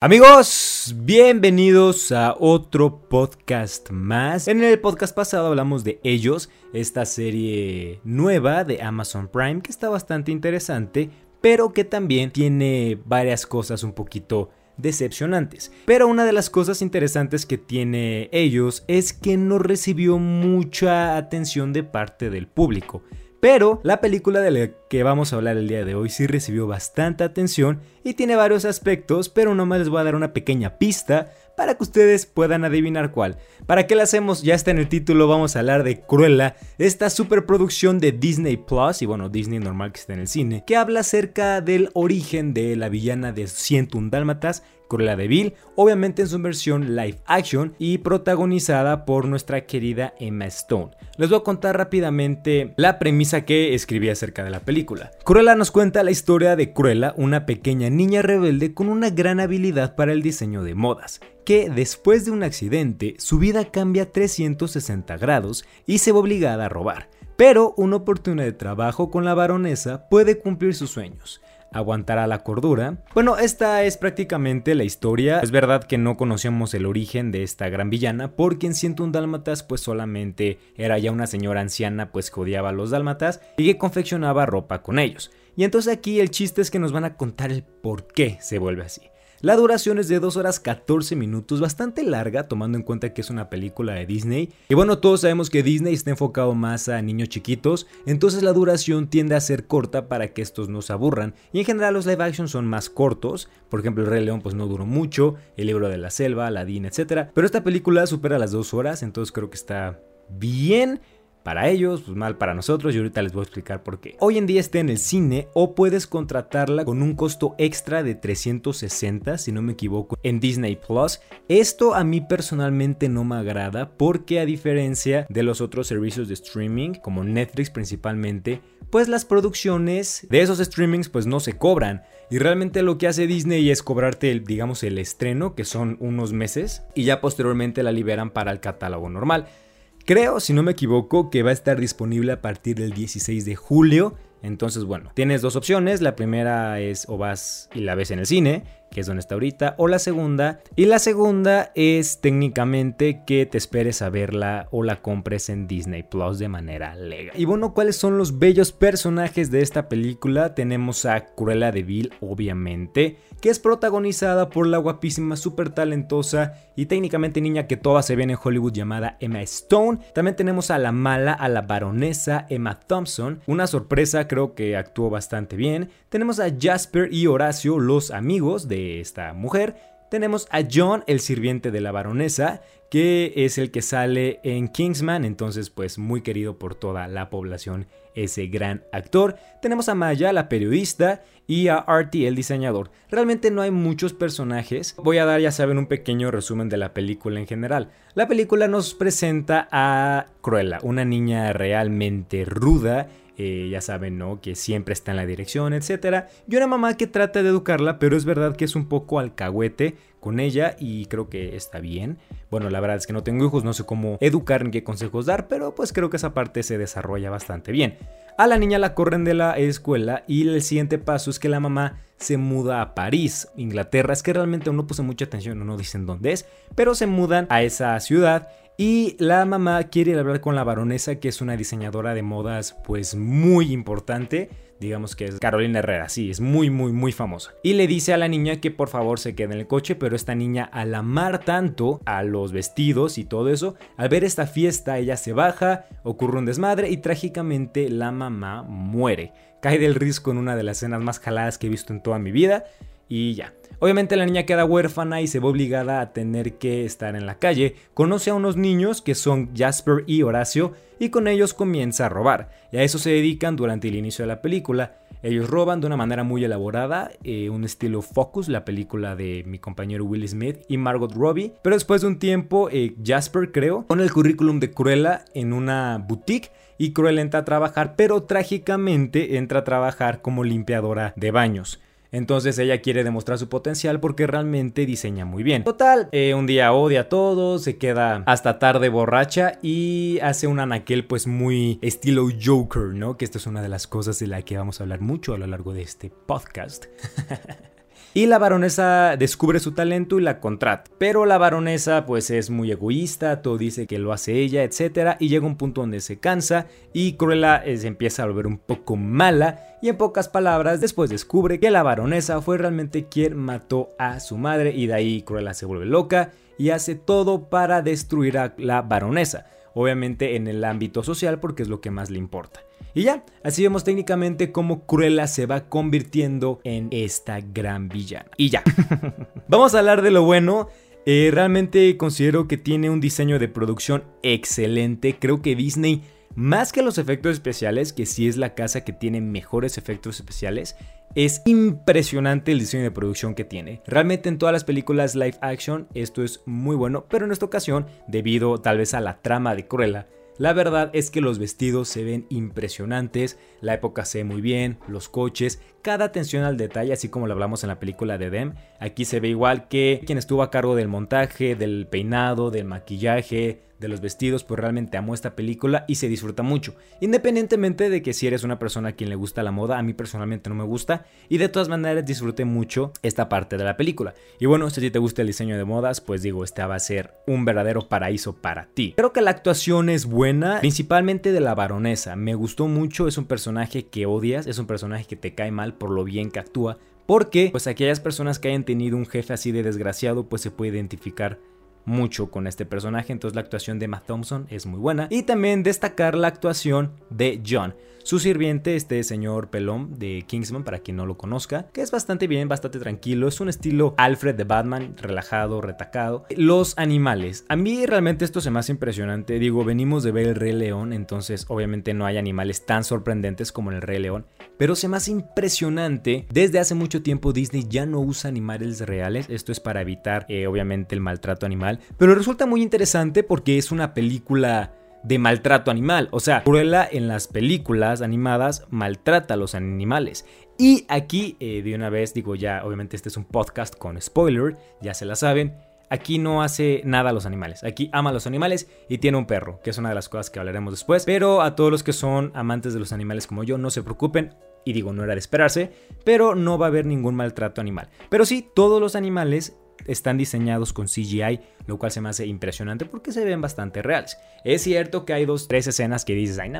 Amigos, bienvenidos a otro podcast más. En el podcast pasado hablamos de ellos, esta serie nueva de Amazon Prime que está bastante interesante, pero que también tiene varias cosas un poquito decepcionantes. Pero una de las cosas interesantes que tiene ellos es que no recibió mucha atención de parte del público. Pero la película de la que vamos a hablar el día de hoy sí recibió bastante atención y tiene varios aspectos, pero nomás les voy a dar una pequeña pista para que ustedes puedan adivinar cuál. ¿Para qué la hacemos? Ya está en el título, vamos a hablar de Cruella, esta superproducción de Disney Plus, y bueno, Disney normal que está en el cine, que habla acerca del origen de la villana de 101 Dálmatas Cruella de Vil, obviamente en su versión live action y protagonizada por nuestra querida Emma Stone. Les voy a contar rápidamente la premisa que escribí acerca de la película. Cruella nos cuenta la historia de Cruella, una pequeña niña rebelde con una gran habilidad para el diseño de modas, que después de un accidente su vida cambia 360 grados y se ve obligada a robar. Pero una oportunidad de trabajo con la baronesa puede cumplir sus sueños aguantará la cordura. Bueno, esta es prácticamente la historia. Es verdad que no conocíamos el origen de esta gran villana, porque en 101 Dálmatas pues solamente era ya una señora anciana pues que odiaba a los dálmatas y que confeccionaba ropa con ellos. Y entonces aquí el chiste es que nos van a contar el por qué se vuelve así. La duración es de 2 horas 14 minutos, bastante larga tomando en cuenta que es una película de Disney. Y bueno, todos sabemos que Disney está enfocado más a niños chiquitos, entonces la duración tiende a ser corta para que estos no se aburran. Y en general los live action son más cortos, por ejemplo el Rey León pues no duró mucho, el libro de la selva, Aladdin, etc. Pero esta película supera las 2 horas, entonces creo que está bien para ellos, pues mal para nosotros y ahorita les voy a explicar por qué. Hoy en día está en el cine o puedes contratarla con un costo extra de 360, si no me equivoco, en Disney Plus. Esto a mí personalmente no me agrada porque a diferencia de los otros servicios de streaming, como Netflix principalmente, pues las producciones de esos streamings pues no se cobran. Y realmente lo que hace Disney es cobrarte, el, digamos, el estreno, que son unos meses, y ya posteriormente la liberan para el catálogo normal. Creo, si no me equivoco, que va a estar disponible a partir del 16 de julio. Entonces, bueno, tienes dos opciones. La primera es o vas y la ves en el cine que es donde está ahorita, o la segunda. Y la segunda es técnicamente que te esperes a verla o la compres en Disney Plus de manera legal. Y bueno, ¿cuáles son los bellos personajes de esta película? Tenemos a Cruella de Vil, obviamente, que es protagonizada por la guapísima, súper talentosa y técnicamente niña que todas se ven en Hollywood llamada Emma Stone. También tenemos a la mala, a la baronesa Emma Thompson. Una sorpresa, creo que actuó bastante bien. Tenemos a Jasper y Horacio, los amigos de esta mujer, tenemos a John, el sirviente de la baronesa, que es el que sale en Kingsman, entonces pues muy querido por toda la población ese gran actor. Tenemos a Maya, la periodista, y a Artie, el diseñador. Realmente no hay muchos personajes. Voy a dar, ya saben, un pequeño resumen de la película en general. La película nos presenta a Cruella, una niña realmente ruda eh, ya saben, ¿no? Que siempre está en la dirección, etc. Y una mamá que trata de educarla, pero es verdad que es un poco alcahuete con ella y creo que está bien. Bueno, la verdad es que no tengo hijos, no sé cómo educar ni qué consejos dar, pero pues creo que esa parte se desarrolla bastante bien. A la niña la corren de la escuela y el siguiente paso es que la mamá se muda a París, Inglaterra. Es que realmente no puse mucha atención, no dicen dónde es, pero se mudan a esa ciudad y la mamá quiere hablar con la baronesa, que es una diseñadora de modas pues muy importante. Digamos que es Carolina Herrera, sí, es muy, muy, muy famosa. Y le dice a la niña que por favor se quede en el coche, pero esta niña al amar tanto a los vestidos y todo eso, al ver esta fiesta ella se baja, ocurre un desmadre y trágicamente la mamá muere. Cae del risco en una de las escenas más jaladas que he visto en toda mi vida y ya. Obviamente la niña queda huérfana y se ve obligada a tener que estar en la calle. Conoce a unos niños que son Jasper y Horacio y con ellos comienza a robar. Y a eso se dedican durante el inicio de la película. Ellos roban de una manera muy elaborada, eh, un estilo Focus, la película de mi compañero Will Smith y Margot Robbie. Pero después de un tiempo, eh, Jasper creo, pone el currículum de Cruella en una boutique y Cruella entra a trabajar, pero trágicamente entra a trabajar como limpiadora de baños. Entonces ella quiere demostrar su potencial porque realmente diseña muy bien. Total, eh, un día odia a todos, se queda hasta tarde borracha y hace un anaquel pues muy estilo Joker, ¿no? Que esto es una de las cosas de la que vamos a hablar mucho a lo largo de este podcast. Y la baronesa descubre su talento y la contrata. Pero la baronesa pues es muy egoísta, todo dice que lo hace ella, etc. Y llega un punto donde se cansa y Cruella eh, se empieza a volver un poco mala. Y en pocas palabras, después descubre que la baronesa fue realmente quien mató a su madre y de ahí Cruella se vuelve loca y hace todo para destruir a la baronesa. Obviamente en el ámbito social porque es lo que más le importa. Y ya, así vemos técnicamente cómo Cruella se va convirtiendo en esta gran villana. Y ya. Vamos a hablar de lo bueno. Eh, realmente considero que tiene un diseño de producción excelente. Creo que Disney, más que los efectos especiales, que sí es la casa que tiene mejores efectos especiales, es impresionante el diseño de producción que tiene. Realmente en todas las películas live action esto es muy bueno, pero en esta ocasión, debido tal vez a la trama de Cruella, la verdad es que los vestidos se ven impresionantes, la época se ve muy bien, los coches, cada atención al detalle, así como lo hablamos en la película de Dem. Aquí se ve igual que quien estuvo a cargo del montaje, del peinado, del maquillaje, de los vestidos, pues realmente amo esta película y se disfruta mucho. Independientemente de que si eres una persona a quien le gusta la moda, a mí personalmente no me gusta y de todas maneras disfruté mucho esta parte de la película. Y bueno, si te gusta el diseño de modas, pues digo, esta va a ser un verdadero paraíso para ti. Creo que la actuación es buena, principalmente de la baronesa. Me gustó mucho, es un personaje que odias, es un personaje que te cae mal por lo bien que actúa. Porque, pues aquellas personas que hayan tenido un jefe así de desgraciado, pues se puede identificar mucho con este personaje, entonces la actuación de Emma Thompson es muy buena. Y también destacar la actuación de John, su sirviente, este señor pelón de Kingsman, para quien no lo conozca, que es bastante bien, bastante tranquilo, es un estilo Alfred de Batman, relajado, retacado. Los animales, a mí realmente esto se me hace impresionante, digo, venimos de ver el Rey León, entonces obviamente no hay animales tan sorprendentes como en el Rey León, pero se me hace impresionante, desde hace mucho tiempo Disney ya no usa animales reales, esto es para evitar eh, obviamente el maltrato animal, pero resulta muy interesante porque es una película de maltrato animal. O sea, Cruella en las películas animadas maltrata a los animales. Y aquí, eh, de una vez, digo ya, obviamente este es un podcast con spoiler, ya se la saben. Aquí no hace nada a los animales. Aquí ama a los animales y tiene un perro, que es una de las cosas que hablaremos después. Pero a todos los que son amantes de los animales como yo, no se preocupen. Y digo, no era de esperarse, pero no va a haber ningún maltrato animal. Pero sí, todos los animales están diseñados con CGI, lo cual se me hace impresionante porque se ven bastante reales. Es cierto que hay dos, tres escenas que dices, ay,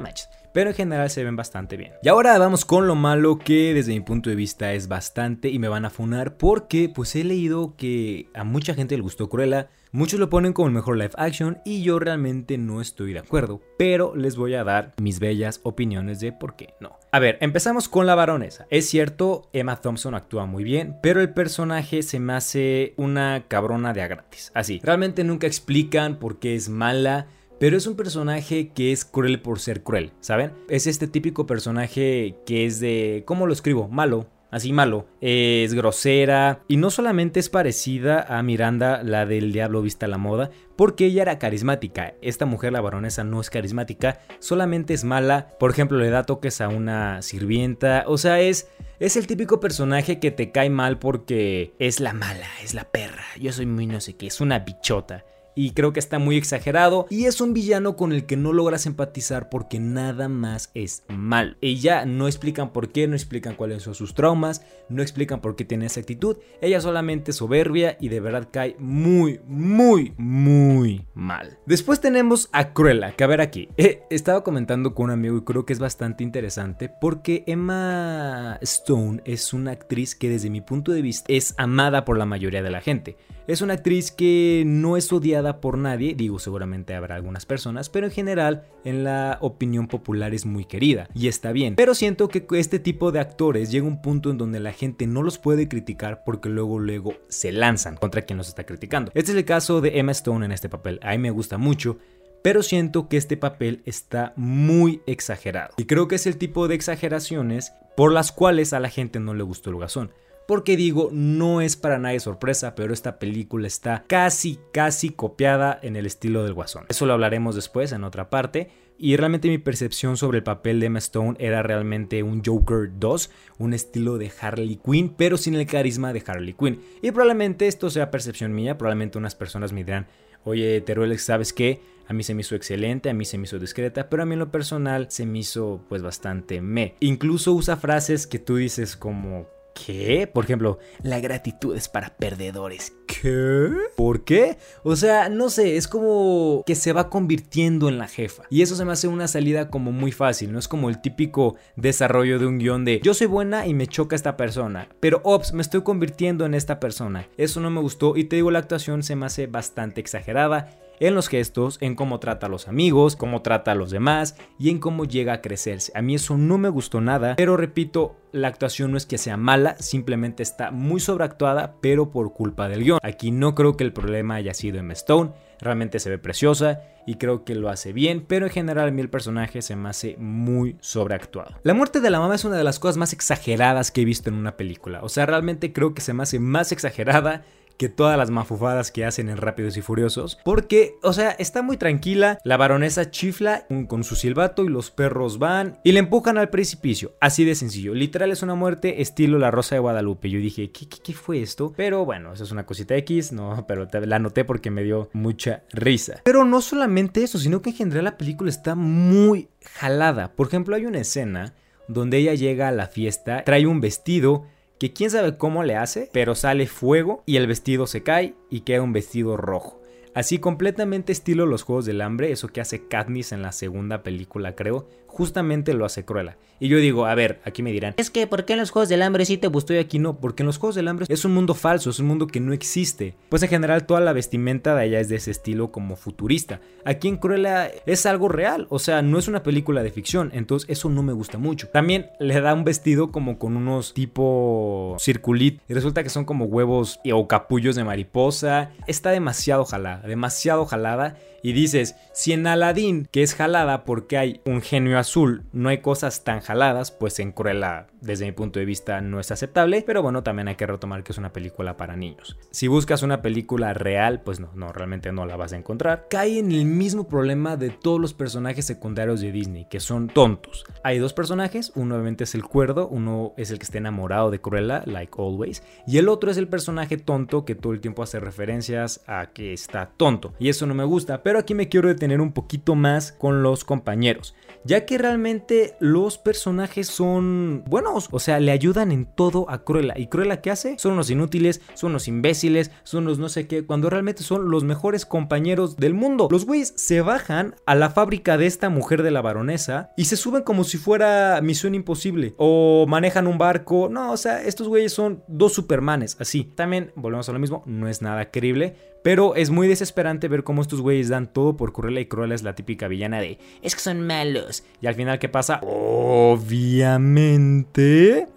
pero en general se ven bastante bien. Y ahora vamos con lo malo que desde mi punto de vista es bastante y me van a funar porque pues he leído que a mucha gente le gustó Cruella, Muchos lo ponen como el mejor live action y yo realmente no estoy de acuerdo, pero les voy a dar mis bellas opiniones de por qué no. A ver, empezamos con la baronesa. Es cierto, Emma Thompson actúa muy bien, pero el personaje se me hace una cabrona de a gratis. Así, realmente nunca explican por qué es mala. Pero es un personaje que es cruel por ser cruel, ¿saben? Es este típico personaje que es de... ¿Cómo lo escribo? Malo, así malo. Es grosera y no solamente es parecida a Miranda, la del Diablo Vista a la Moda, porque ella era carismática. Esta mujer, la baronesa, no es carismática, solamente es mala. Por ejemplo, le da toques a una sirvienta. O sea, es, es el típico personaje que te cae mal porque es la mala, es la perra. Yo soy muy no sé qué, es una bichota y creo que está muy exagerado y es un villano con el que no logras empatizar porque nada más es mal. Ya no explican por qué, no explican cuáles son sus traumas, no explican por qué tiene esa actitud. Ella solamente soberbia y de verdad cae muy, muy, muy mal. Después tenemos a Cruella, que a ver aquí. Eh, estaba comentando con un amigo y creo que es bastante interesante porque Emma Stone es una actriz que desde mi punto de vista es amada por la mayoría de la gente. Es una actriz que no es odiada por nadie, digo seguramente habrá algunas personas, pero en general en la opinión popular es muy querida y está bien. Pero siento que este tipo de actores llega un punto en donde la gente no los puede criticar porque luego luego se lanzan contra quien los está criticando. Este es el caso de Emma Stone en este papel. A mí me gusta mucho pero siento que este papel está muy exagerado. Y creo que es el tipo de exageraciones por las cuales a la gente no le gustó el gazón porque digo, no es para nadie sorpresa, pero esta película está casi, casi copiada en el estilo del Guasón. Eso lo hablaremos después en otra parte. Y realmente mi percepción sobre el papel de Emma Stone era realmente un Joker 2, un estilo de Harley Quinn, pero sin el carisma de Harley Quinn. Y probablemente esto sea percepción mía, probablemente unas personas me dirán, oye, Teruel, ¿sabes qué? A mí se me hizo excelente, a mí se me hizo discreta, pero a mí en lo personal se me hizo pues bastante me. Incluso usa frases que tú dices como ¿Qué? Por ejemplo, la gratitud es para perdedores. ¿Qué? ¿Por qué? O sea, no sé, es como que se va convirtiendo en la jefa. Y eso se me hace una salida como muy fácil, no es como el típico desarrollo de un guion de yo soy buena y me choca esta persona, pero ops, me estoy convirtiendo en esta persona. Eso no me gustó y te digo, la actuación se me hace bastante exagerada en los gestos, en cómo trata a los amigos, cómo trata a los demás y en cómo llega a crecerse. A mí eso no me gustó nada, pero repito, la actuación no es que sea mala, simplemente está muy sobreactuada, pero por culpa del guion. Aquí no creo que el problema haya sido en Stone, realmente se ve preciosa y creo que lo hace bien, pero en general a mí el personaje se me hace muy sobreactuado. La muerte de la mamá es una de las cosas más exageradas que he visto en una película, o sea, realmente creo que se me hace más exagerada que todas las mafufadas que hacen en Rápidos y Furiosos. Porque, o sea, está muy tranquila. La baronesa chifla con su silbato y los perros van y le empujan al precipicio. Así de sencillo. Literal es una muerte estilo La Rosa de Guadalupe. Yo dije, ¿qué, qué, fue esto? Pero bueno, eso es una cosita X. No, pero la noté porque me dio mucha risa. Pero no solamente eso, sino que en general la película está muy jalada. Por ejemplo, hay una escena donde ella llega a la fiesta, trae un vestido que quién sabe cómo le hace, pero sale fuego y el vestido se cae y queda un vestido rojo. Así completamente estilo los Juegos del Hambre, eso que hace Katniss en la segunda película creo, justamente lo hace Cruella. Y yo digo, a ver, aquí me dirán, es que ¿por qué en los Juegos del Hambre sí te gustó y aquí no? Porque en los Juegos del Hambre es un mundo falso, es un mundo que no existe. Pues en general toda la vestimenta de allá es de ese estilo como futurista. Aquí en Cruella es algo real, o sea, no es una película de ficción, entonces eso no me gusta mucho. También le da un vestido como con unos tipo circulit y resulta que son como huevos o capullos de mariposa. Está demasiado jalada, demasiado jalada y dices, si en Aladdin, que es jalada porque hay un genio azul, no hay cosas tan jaladas, pues en Cruella, desde mi punto de vista, no es aceptable. Pero bueno, también hay que retomar que es una película para niños. Si buscas una película real, pues no, no, realmente no la vas a encontrar. Cae en el mismo problema de todos los personajes secundarios de Disney, que son tontos. Hay dos personajes, uno obviamente es el cuerdo, uno es el que está enamorado de Cruella, like always, y el otro es el personaje tonto que todo el tiempo hace referencias a que está tonto. Y eso no me gusta pero aquí me quiero detener un poquito más con los compañeros, ya que realmente los personajes son buenos, o sea, le ayudan en todo a Cruella. ¿Y Cruella qué hace? Son unos inútiles, son unos imbéciles, son unos no sé qué, cuando realmente son los mejores compañeros del mundo. Los güeyes se bajan a la fábrica de esta mujer de la baronesa y se suben como si fuera misión imposible, o manejan un barco, no, o sea, estos güeyes son dos supermanes, así. También, volvemos a lo mismo, no es nada creíble, pero es muy desesperante ver cómo estos güeyes dan todo por Cruella y Cruella es la típica villana de es que son malos. Y al final, ¿qué pasa? Obviamente,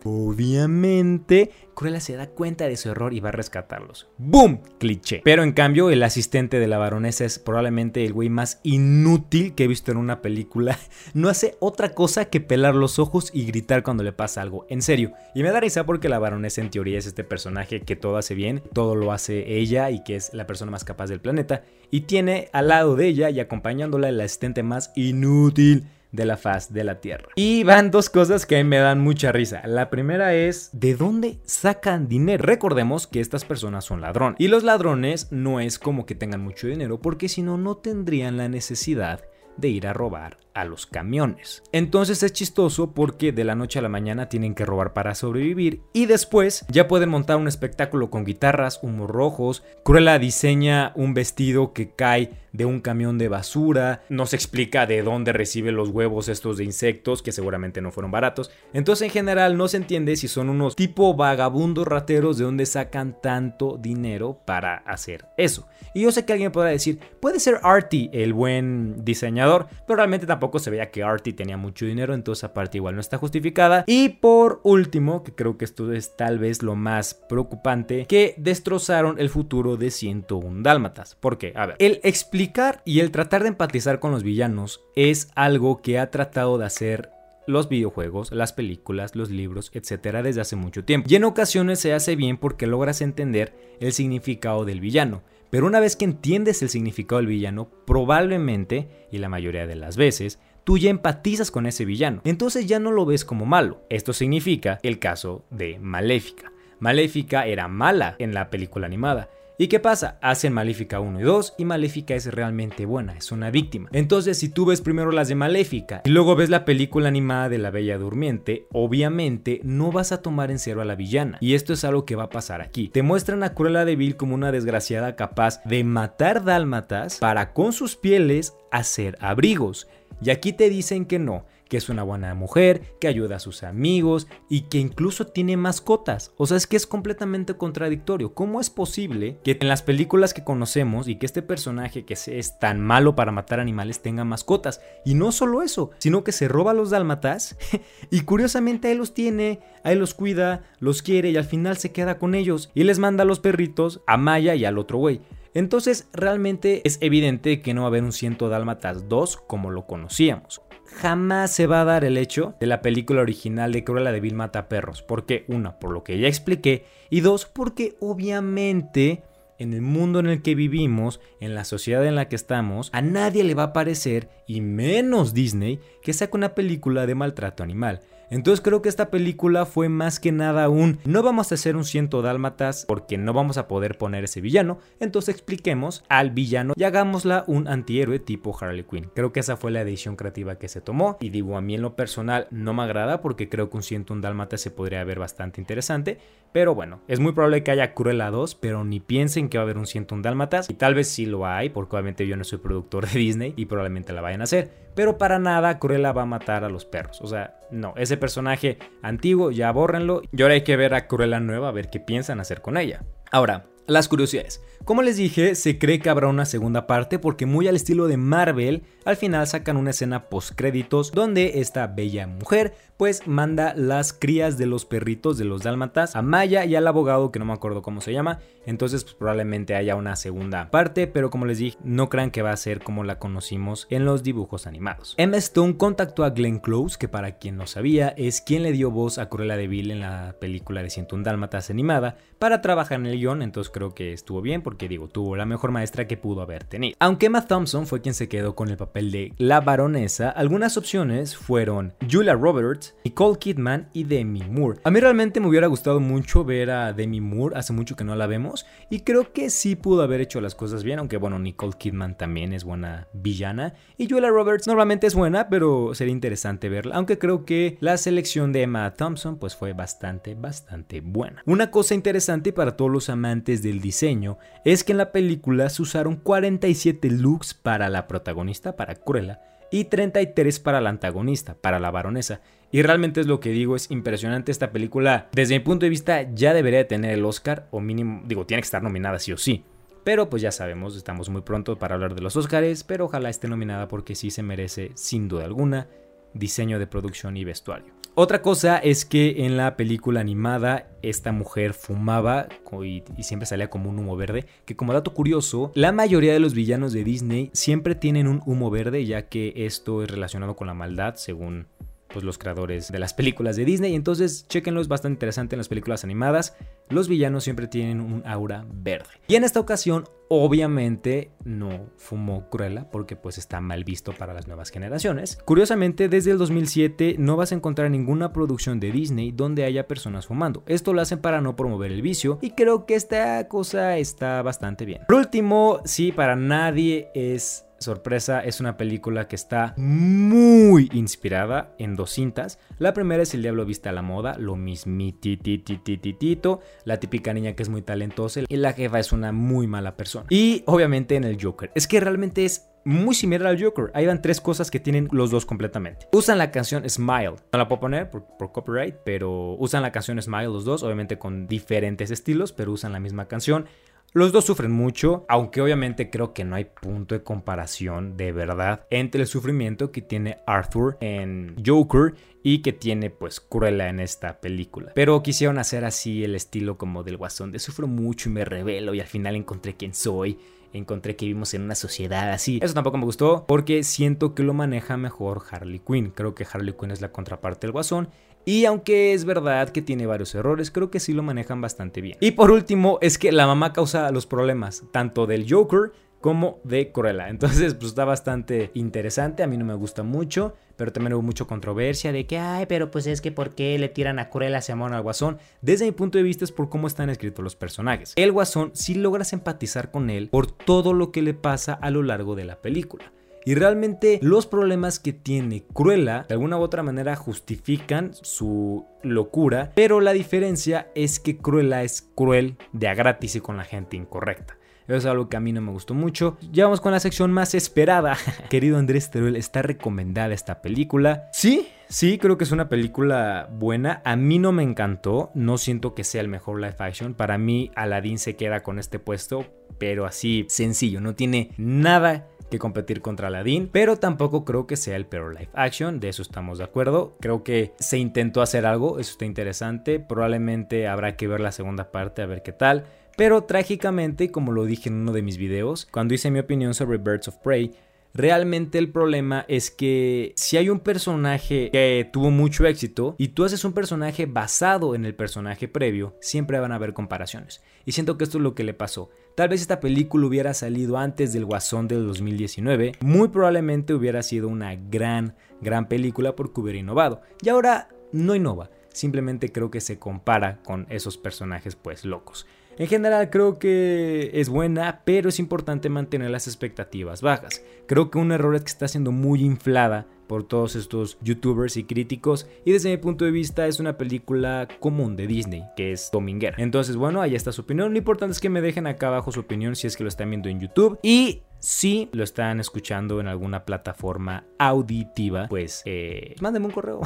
obviamente, Cruella se da cuenta de su error y va a rescatarlos. ¡Boom! Cliché. Pero en cambio, el asistente de la baronesa es probablemente el güey más inútil que he visto en una película. No hace otra cosa que pelar los ojos y gritar cuando le pasa algo. En serio. Y me da risa porque la baronesa en teoría es este personaje que todo hace bien, todo lo hace ella y que es la persona más capaz del planeta. Y tiene al lado de ella y acompañándola el asistente más inútil de la faz de la Tierra. Y van dos cosas que me dan mucha risa. La primera es, ¿de dónde sacan dinero? Recordemos que estas personas son ladrones. Y los ladrones no es como que tengan mucho dinero, porque si no, no tendrían la necesidad de ir a robar a los camiones. Entonces es chistoso porque de la noche a la mañana tienen que robar para sobrevivir y después ya pueden montar un espectáculo con guitarras, humos rojos. Cruella diseña un vestido que cae de un camión de basura, nos explica de dónde recibe los huevos estos de insectos que seguramente no fueron baratos. Entonces en general no se entiende si son unos tipo vagabundos rateros de dónde sacan tanto dinero para hacer eso. Y yo sé que alguien podrá decir, puede ser Artie el buen diseñador, pero realmente tampoco tampoco se veía que Artie tenía mucho dinero, entonces aparte igual no está justificada. Y por último, que creo que esto es tal vez lo más preocupante, que destrozaron el futuro de 101 Dálmatas. ¿Por qué? A ver, el explicar y el tratar de empatizar con los villanos es algo que ha tratado de hacer los videojuegos, las películas, los libros, etcétera, desde hace mucho tiempo. Y en ocasiones se hace bien porque logras entender el significado del villano. Pero una vez que entiendes el significado del villano, probablemente, y la mayoría de las veces, tú ya empatizas con ese villano. Entonces ya no lo ves como malo. Esto significa el caso de Maléfica. Maléfica era mala en la película animada. ¿Y qué pasa? Hacen Maléfica 1 y 2 y Maléfica es realmente buena, es una víctima. Entonces, si tú ves primero las de Maléfica y luego ves la película animada de la Bella Durmiente, obviamente no vas a tomar en serio a la villana. Y esto es algo que va a pasar aquí. Te muestran a Cruella de Vil como una desgraciada capaz de matar dálmatas para con sus pieles hacer abrigos. Y aquí te dicen que no, que es una buena mujer, que ayuda a sus amigos y que incluso tiene mascotas. O sea, es que es completamente contradictorio. ¿Cómo es posible que en las películas que conocemos y que este personaje que es tan malo para matar animales tenga mascotas? Y no solo eso, sino que se roba a los dálmatas y curiosamente él los tiene, ahí los cuida, los quiere y al final se queda con ellos y les manda a los perritos a Maya y al otro güey. Entonces realmente es evidente que no va a haber un ciento dálmatas 2 como lo conocíamos jamás se va a dar el hecho de la película original de Cruella de Vil mata perros. Porque, una, por lo que ya expliqué, y dos, porque obviamente en el mundo en el que vivimos, en la sociedad en la que estamos, a nadie le va a parecer, y menos Disney, que saque una película de maltrato animal. Entonces creo que esta película fue más que nada un no vamos a hacer un ciento dálmatas porque no vamos a poder poner ese villano, entonces expliquemos al villano y hagámosla un antihéroe tipo Harley Quinn. Creo que esa fue la decisión creativa que se tomó y digo a mí en lo personal no me agrada porque creo que un ciento un dálmatas se podría ver bastante interesante, pero bueno, es muy probable que haya Cruella 2, pero ni piensen que va a haber un ciento un dálmatas y tal vez sí lo hay porque obviamente yo no soy productor de Disney y probablemente la vayan a hacer, pero para nada Cruella va a matar a los perros, o sea, no, ese personaje antiguo, ya bórrenlo. Y ahora hay que ver a Cruella nueva, a ver qué piensan hacer con ella. Ahora, las curiosidades. Como les dije, se cree que habrá una segunda parte porque muy al estilo de Marvel, al final sacan una escena post créditos donde esta bella mujer pues manda las crías de los perritos de los dálmatas a Maya y al abogado que no me acuerdo cómo se llama. Entonces pues, probablemente haya una segunda parte, pero como les dije, no crean que va a ser como la conocimos en los dibujos animados. Emma Stone contactó a Glenn Close, que para quien no sabía es quien le dio voz a Cruella de Vil en la película de 101 dálmatas animada, para trabajar en el guion, entonces creo que estuvo bien porque digo, tuvo la mejor maestra que pudo haber tenido. Aunque Emma Thompson fue quien se quedó con el papel de la baronesa, algunas opciones fueron Julia Roberts, Nicole Kidman y Demi Moore. A mí realmente me hubiera gustado mucho ver a Demi Moore, hace mucho que no la vemos, y creo que sí pudo haber hecho las cosas bien, aunque bueno, Nicole Kidman también es buena villana, y Julia Roberts normalmente es buena, pero sería interesante verla, aunque creo que la selección de Emma Thompson pues fue bastante, bastante buena. Una cosa interesante para todos los amantes del diseño es que en la película se usaron 47 looks para la protagonista, para Cruella, y 33 para la antagonista, para la baronesa. Y realmente es lo que digo, es impresionante esta película. Desde mi punto de vista ya debería tener el Oscar, o mínimo, digo, tiene que estar nominada sí o sí. Pero pues ya sabemos, estamos muy pronto para hablar de los Oscars, pero ojalá esté nominada porque sí se merece, sin duda alguna, diseño de producción y vestuario. Otra cosa es que en la película animada esta mujer fumaba y, siempre salía como un humo verde, que como dato curioso, la mayoría de los villanos de Disney siempre tienen un humo verde ya que esto es relacionado con la maldad según pues, los creadores de las películas de Disney. Entonces, chequenlo, es bastante interesante en las películas animadas. Los villanos siempre tienen un aura verde. Y en esta ocasión, obviamente, no fumó Cruella porque pues está mal visto para las nuevas generaciones. Curiosamente, desde el 2007 no vas a encontrar ninguna producción de Disney donde haya personas fumando. Esto lo hacen para no promover el vicio y creo que esta cosa está bastante bien. Por último, sí, para nadie es sorpresa, es una película que está muy inspirada en dos cintas. La primera es El Diablo Vista a la Moda, lo mismitititititito, la típica niña que es muy talentosa y la jefa es una muy mala persona. Y obviamente en el Joker. Es que realmente es muy similar al Joker. Ahí van tres cosas que tienen los dos completamente. Usan la canción Smile. No la puedo poner por, por, copyright, pero usan la canción Smile los dos, obviamente con diferentes estilos, pero usan la misma canción. Los dos sufren mucho, aunque obviamente creo que no hay punto de comparación de verdad entre el sufrimiento que tiene Arthur en Joker y que tiene pues Cruella en esta película. Pero quisieron hacer así el estilo como del guasón de sufro mucho y me revelo y al final encontré quién soy encontré que vivimos en una sociedad así. Eso tampoco me gustó porque siento que lo maneja mejor Harley Quinn. Creo que Harley Quinn es la contraparte del Guasón y aunque es verdad que tiene varios errores, creo que sí lo manejan bastante bien. Y por último, es que la mamá causa los problemas, tanto del Joker como de Cruella. Entonces, pues está bastante interesante. A mí no me gusta mucho, pero también hubo mucha controversia de que, ay, pero pues es que ¿por qué le tiran a Cruella se amor al Guasón? Desde mi punto de vista es por cómo están escritos los personajes. El Guasón sí logras empatizar con él por todo lo que le pasa a lo largo de la película. Y realmente los problemas que tiene Cruella de alguna u otra manera justifican su locura, pero la diferencia es que Cruella es cruel de a gratis y con la gente incorrecta. Eso es algo que a mí no me gustó mucho. Ya vamos con la sección más esperada. Querido Andrés Teruel, ¿está recomendada esta película? Sí, Sí, creo que es una película buena. A mí no me encantó. No siento que sea el mejor live action. Para mí, Aladdin se queda con este puesto, pero así sencillo. No tiene nada que competir contra Aladdin, pero tampoco creo que sea el peor live action, de eso estamos de acuerdo. Creo que se intentó hacer algo, eso está interesante, probablemente habrá que ver la segunda parte a ver qué tal. Pero trágicamente, como lo dije en uno de mis videos, cuando hice mi opinión sobre Birds of Prey, Realmente el problema es que si hay un personaje que tuvo mucho éxito y tú haces un personaje basado en el personaje previo, siempre van a haber comparaciones. Y siento que esto es lo que le pasó. Tal vez esta película hubiera salido antes del Guasón del 2019, muy probablemente hubiera sido una gran, gran película porque hubiera innovado. Y ahora no innova, simplemente creo que se compara con esos personajes pues locos. En general creo que es buena, pero es importante mantener las expectativas bajas. Creo que un error es que está siendo muy inflada por todos estos youtubers y críticos y desde mi punto de vista es una película común de Disney que es dominguera. Entonces bueno, ahí está su opinión. Lo importante es que me dejen acá abajo su opinión si es que lo están viendo en YouTube y si lo están escuchando en alguna plataforma auditiva, pues eh, mándenme un correo.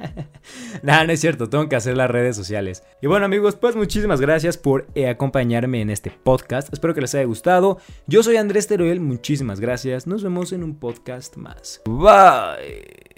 Nada, no es cierto, tengo que hacer las redes sociales. Y bueno amigos, pues muchísimas gracias por eh, acompañarme en este podcast. Espero que les haya gustado. Yo soy Andrés Teruel, muchísimas gracias. Nos vemos en un podcast más. Bye.